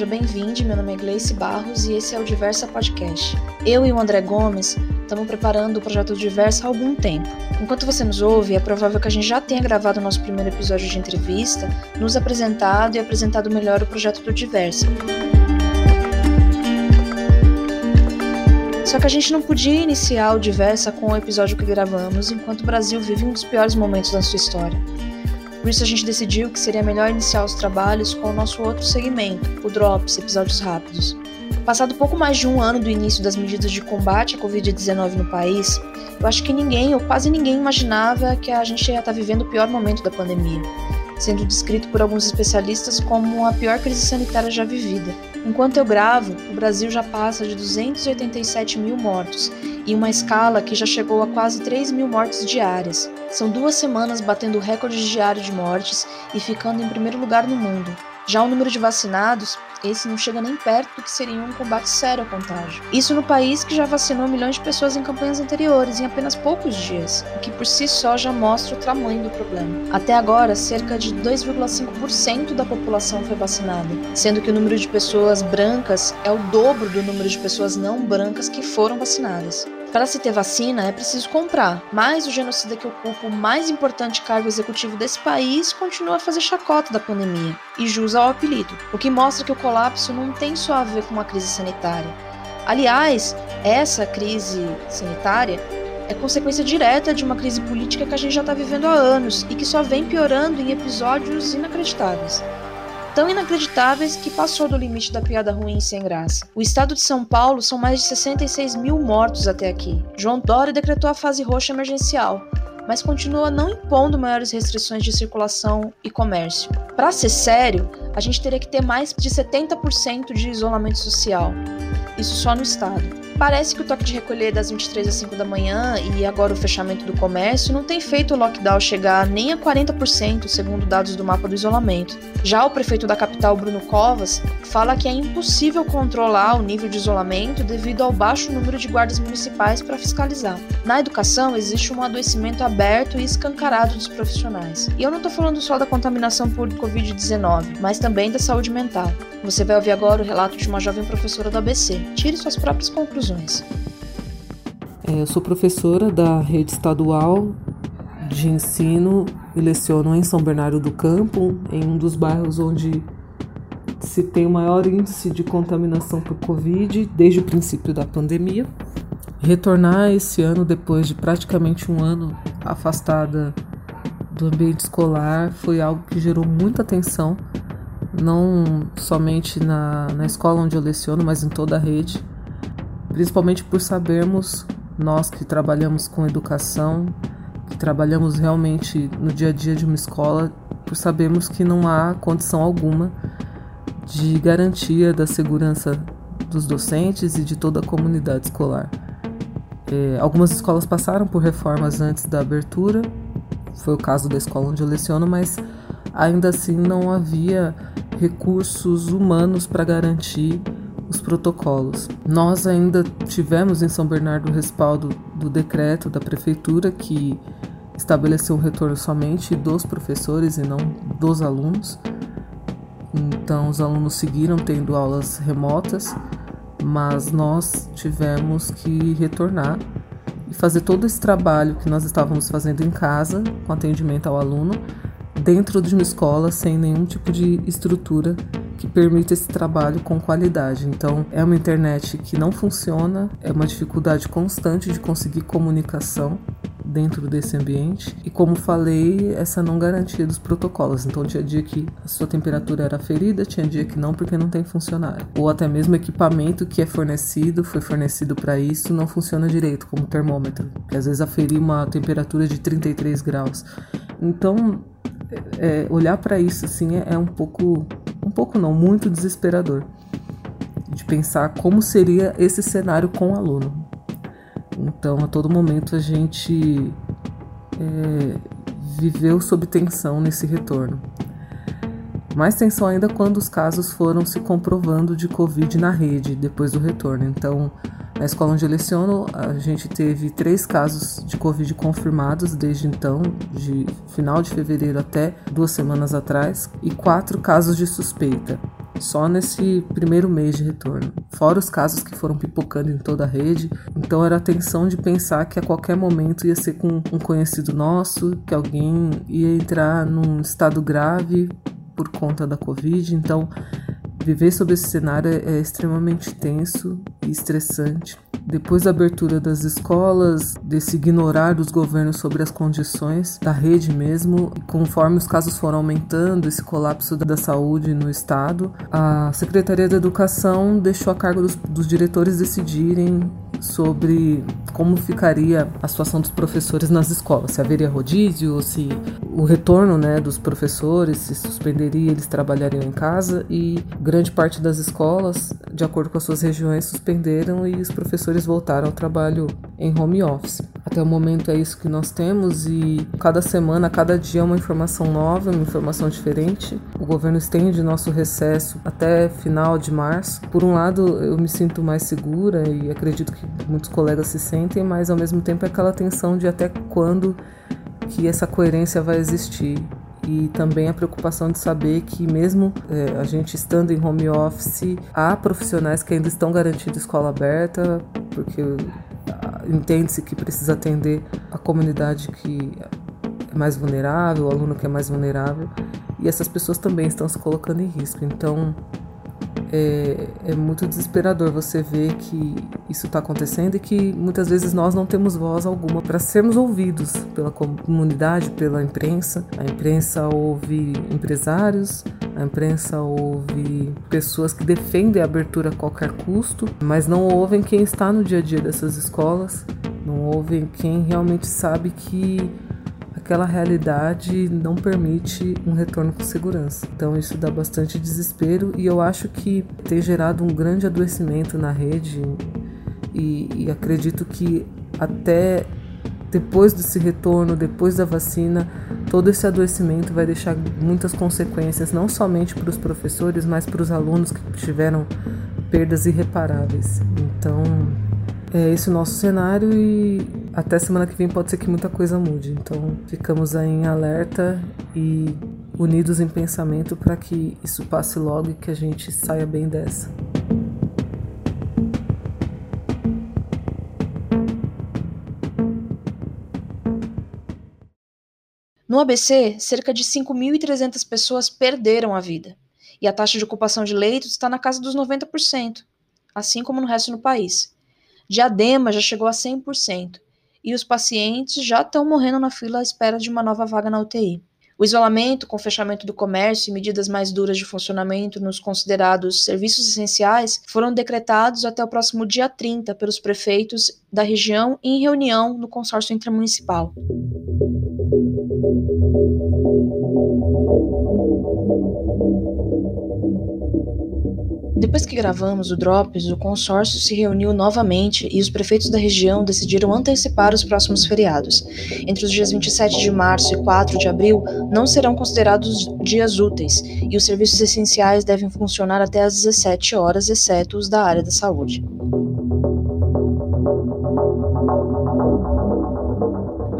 seja bem-vindo. Meu nome é Gleice Barros e esse é o Diversa Podcast. Eu e o André Gomes estamos preparando o projeto Diversa há algum tempo. Enquanto você nos ouve, é provável que a gente já tenha gravado o nosso primeiro episódio de entrevista, nos apresentado e apresentado melhor o projeto do Diversa. Só que a gente não podia iniciar o Diversa com o episódio que gravamos enquanto o Brasil vive um dos piores momentos da sua história. Por isso a gente decidiu que seria melhor iniciar os trabalhos com o nosso outro segmento, o Drops, episódios rápidos. Passado pouco mais de um ano do início das medidas de combate à Covid-19 no país, eu acho que ninguém ou quase ninguém imaginava que a gente ia estar vivendo o pior momento da pandemia, sendo descrito por alguns especialistas como a pior crise sanitária já vivida. Enquanto eu gravo, o Brasil já passa de 287 mil mortos, em uma escala que já chegou a quase 3 mil mortes diárias. São duas semanas batendo recorde diário de mortes e ficando em primeiro lugar no mundo. Já o número de vacinados, esse não chega nem perto do que seria um combate sério ao contágio. Isso no país que já vacinou milhões de pessoas em campanhas anteriores, em apenas poucos dias, o que por si só já mostra o tamanho do problema. Até agora, cerca de 2,5% da população foi vacinada, sendo que o número de pessoas brancas é o dobro do número de pessoas não brancas que foram vacinadas. Para se ter vacina é preciso comprar, mas o genocida que ocupa o mais importante cargo executivo desse país continua a fazer chacota da pandemia e jus ao apelido, o que mostra que o colapso não tem só a ver com uma crise sanitária. Aliás, essa crise sanitária é consequência direta de uma crise política que a gente já está vivendo há anos e que só vem piorando em episódios inacreditáveis tão inacreditáveis que passou do limite da piada ruim e sem graça. O estado de São Paulo são mais de 66 mil mortos até aqui. João Dória decretou a fase roxa emergencial, mas continua não impondo maiores restrições de circulação e comércio. Para ser sério, a gente teria que ter mais de 70% de isolamento social. Isso só no estado. Parece que o toque de recolher das 23 às 5 da manhã e agora o fechamento do comércio não tem feito o lockdown chegar nem a 40%, segundo dados do mapa do isolamento. Já o prefeito da capital, Bruno Covas, fala que é impossível controlar o nível de isolamento devido ao baixo número de guardas municipais para fiscalizar. Na educação, existe um adoecimento aberto e escancarado dos profissionais. E eu não estou falando só da contaminação por Covid-19, mas também da saúde mental. Você vai ouvir agora o relato de uma jovem professora do ABC. Tire suas próprias conclusões. É, eu sou professora da rede estadual de ensino e leciono em São Bernardo do Campo, em um dos bairros onde se tem o maior índice de contaminação por Covid desde o princípio da pandemia. Retornar esse ano, depois de praticamente um ano afastada do ambiente escolar, foi algo que gerou muita atenção não somente na, na escola onde eu leciono, mas em toda a rede, principalmente por sabermos, nós que trabalhamos com educação, que trabalhamos realmente no dia a dia de uma escola, por sabermos que não há condição alguma de garantia da segurança dos docentes e de toda a comunidade escolar. É, algumas escolas passaram por reformas antes da abertura, foi o caso da escola onde eu leciono, mas ainda assim não havia recursos humanos para garantir os protocolos. Nós ainda tivemos em São Bernardo o respaldo do decreto da prefeitura que estabeleceu um retorno somente dos professores e não dos alunos. Então, os alunos seguiram tendo aulas remotas, mas nós tivemos que retornar e fazer todo esse trabalho que nós estávamos fazendo em casa, com atendimento ao aluno, dentro de uma escola sem nenhum tipo de estrutura que permita esse trabalho com qualidade. Então, é uma internet que não funciona, é uma dificuldade constante de conseguir comunicação dentro desse ambiente e como falei, essa não garantia dos protocolos. Então tinha dia que a sua temperatura era ferida, tinha dia que não porque não tem funcionário. Ou até mesmo equipamento que é fornecido, foi fornecido para isso, não funciona direito, como termômetro, que às vezes aferir uma temperatura de 33 graus. Então, é, olhar para isso assim é, é um pouco, um pouco não, muito desesperador de pensar como seria esse cenário com o aluno. Então, a todo momento a gente é, viveu sob tensão nesse retorno. Mais tensão ainda quando os casos foram se comprovando de Covid na rede depois do retorno. Então, na escola onde eu leciono, a gente teve três casos de Covid confirmados desde então, de final de fevereiro até duas semanas atrás, e quatro casos de suspeita. só nesse primeiro mês de retorno, fora os casos que foram pipocando em toda a rede. Então era a tensão de pensar que a qualquer momento ia ser com um conhecido nosso, que alguém ia entrar num estado grave por conta da Covid. Então viver sob esse cenário é extremamente tenso e estressante. Depois da abertura das escolas, desse ignorar dos governos sobre as condições da rede mesmo, conforme os casos foram aumentando, esse colapso da saúde no estado, a Secretaria da Educação deixou a cargo dos, dos diretores decidirem sobre como ficaria a situação dos professores nas escolas, se haveria rodízio, se o retorno né, dos professores se suspenderia, eles trabalhariam em casa e grande parte das escolas, de acordo com as suas regiões, suspenderam e os professores voltaram ao trabalho em home office. Até o momento é isso que nós temos e cada semana, cada dia é uma informação nova, uma informação diferente. O governo estende nosso recesso até final de março. Por um lado, eu me sinto mais segura e acredito que muitos colegas se sentem, mas ao mesmo tempo é aquela tensão de até quando que essa coerência vai existir e também a preocupação de saber que mesmo é, a gente estando em home office, há profissionais que ainda estão garantindo escola aberta, porque ah, entende-se que precisa atender a comunidade que é mais vulnerável, o aluno que é mais vulnerável, e essas pessoas também estão se colocando em risco. Então, é, é muito desesperador você ver que isso está acontecendo e que muitas vezes nós não temos voz alguma para sermos ouvidos pela comunidade, pela imprensa. A imprensa ouve empresários, a imprensa ouve pessoas que defendem a abertura a qualquer custo, mas não ouvem quem está no dia a dia dessas escolas, não ouvem quem realmente sabe que aquela realidade não permite um retorno com segurança. Então isso dá bastante desespero e eu acho que tem gerado um grande adoecimento na rede e, e acredito que até depois desse retorno, depois da vacina, todo esse adoecimento vai deixar muitas consequências, não somente para os professores, mas para os alunos que tiveram perdas irreparáveis. Então, é esse o nosso cenário e até semana que vem pode ser que muita coisa mude. Então ficamos aí em alerta e unidos em pensamento para que isso passe logo e que a gente saia bem dessa. No ABC, cerca de 5.300 pessoas perderam a vida, e a taxa de ocupação de leitos está na casa dos 90%, assim como no resto do país. Diadema já chegou a 100% e os pacientes já estão morrendo na fila à espera de uma nova vaga na UTI. O isolamento, com o fechamento do comércio e medidas mais duras de funcionamento nos considerados serviços essenciais foram decretados até o próximo dia 30 pelos prefeitos da região em reunião no consórcio intermunicipal. Depois que gravamos o Drops, o consórcio se reuniu novamente e os prefeitos da região decidiram antecipar os próximos feriados. Entre os dias 27 de março e 4 de abril não serão considerados dias úteis e os serviços essenciais devem funcionar até às 17 horas, exceto os da área da saúde.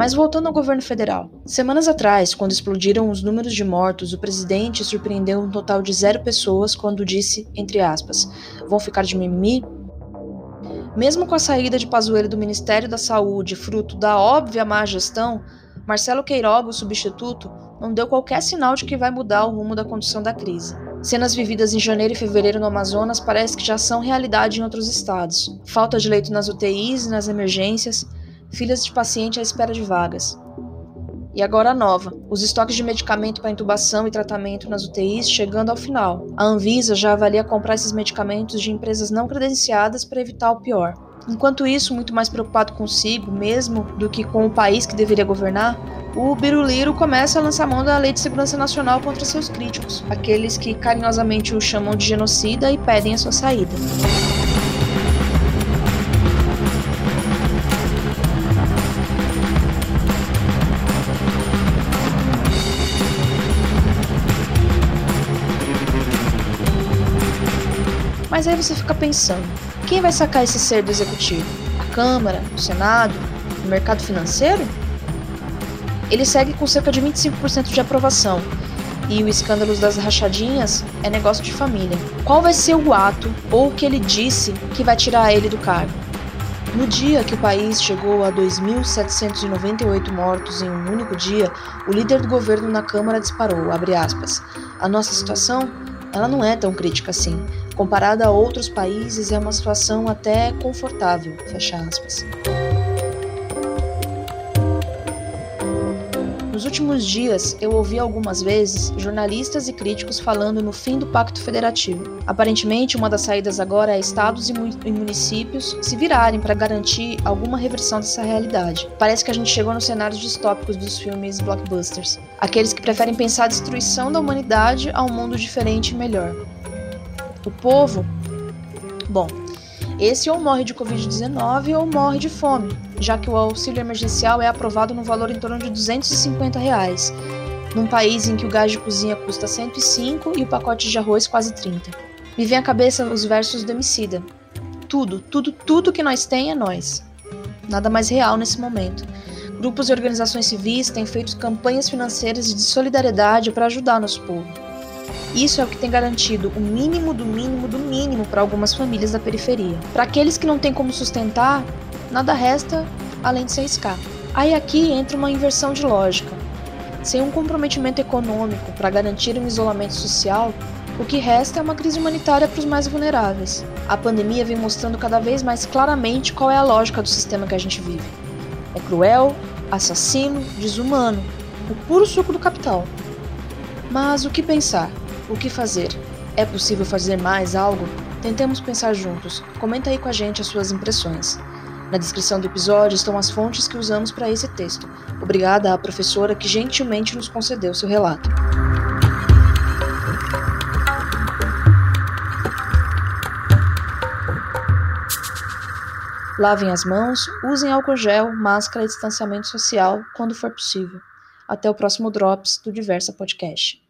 Mas voltando ao governo federal. Semanas atrás, quando explodiram os números de mortos, o presidente surpreendeu um total de zero pessoas quando disse, entre aspas, vão ficar de mimimi? Mesmo com a saída de Pazuello do Ministério da Saúde, fruto da óbvia má gestão, Marcelo Queiroga, o substituto, não deu qualquer sinal de que vai mudar o rumo da condução da crise. Cenas vividas em janeiro e fevereiro no Amazonas parece que já são realidade em outros estados. Falta de leito nas UTIs e nas emergências, filas de paciente à espera de vagas. E agora a nova, os estoques de medicamento para intubação e tratamento nas UTIs chegando ao final. A Anvisa já avalia comprar esses medicamentos de empresas não credenciadas para evitar o pior. Enquanto isso, muito mais preocupado consigo mesmo do que com o país que deveria governar, o Biruliro começa a lançar mão da Lei de Segurança Nacional contra seus críticos, aqueles que carinhosamente o chamam de genocida e pedem a sua saída. Mas aí você fica pensando: quem vai sacar esse ser do executivo? A Câmara, o Senado, o mercado financeiro? Ele segue com cerca de 25% de aprovação. e o escândalo das rachadinhas é negócio de família. Qual vai ser o ato ou o que ele disse que vai tirar ele do cargo? No dia que o país chegou a 2.798 mortos em um único dia, o líder do governo na Câmara disparou, aspas, a nossa situação, ela não é tão crítica assim. Comparada a outros países, é uma situação até confortável, fecha aspas. Nos últimos dias, eu ouvi algumas vezes jornalistas e críticos falando no fim do Pacto Federativo. Aparentemente, uma das saídas agora é estados e municípios se virarem para garantir alguma reversão dessa realidade. Parece que a gente chegou nos cenários distópicos dos filmes blockbusters aqueles que preferem pensar a destruição da humanidade a um mundo diferente e melhor. O povo, bom, esse ou morre de Covid-19 ou morre de fome, já que o auxílio emergencial é aprovado no valor em torno de 250 reais, num país em que o gás de cozinha custa 105 e o pacote de arroz quase 30. Me vem à cabeça os versos do Emicida. Tudo, tudo, tudo que nós tem é nós. Nada mais real nesse momento. Grupos e organizações civis têm feito campanhas financeiras de solidariedade para ajudar nosso povo. Isso é o que tem garantido o mínimo do mínimo do mínimo para algumas famílias da periferia. Para aqueles que não têm como sustentar, nada resta além de se arriscar. Aí aqui entra uma inversão de lógica. Sem um comprometimento econômico para garantir um isolamento social, o que resta é uma crise humanitária para os mais vulneráveis. A pandemia vem mostrando cada vez mais claramente qual é a lógica do sistema que a gente vive. É cruel, assassino, desumano, o puro suco do capital. Mas o que pensar? O que fazer? É possível fazer mais algo? Tentemos pensar juntos. Comenta aí com a gente as suas impressões. Na descrição do episódio estão as fontes que usamos para esse texto. Obrigada à professora que gentilmente nos concedeu seu relato. Lavem as mãos, usem álcool gel, máscara e distanciamento social quando for possível. Até o próximo Drops do Diversa Podcast.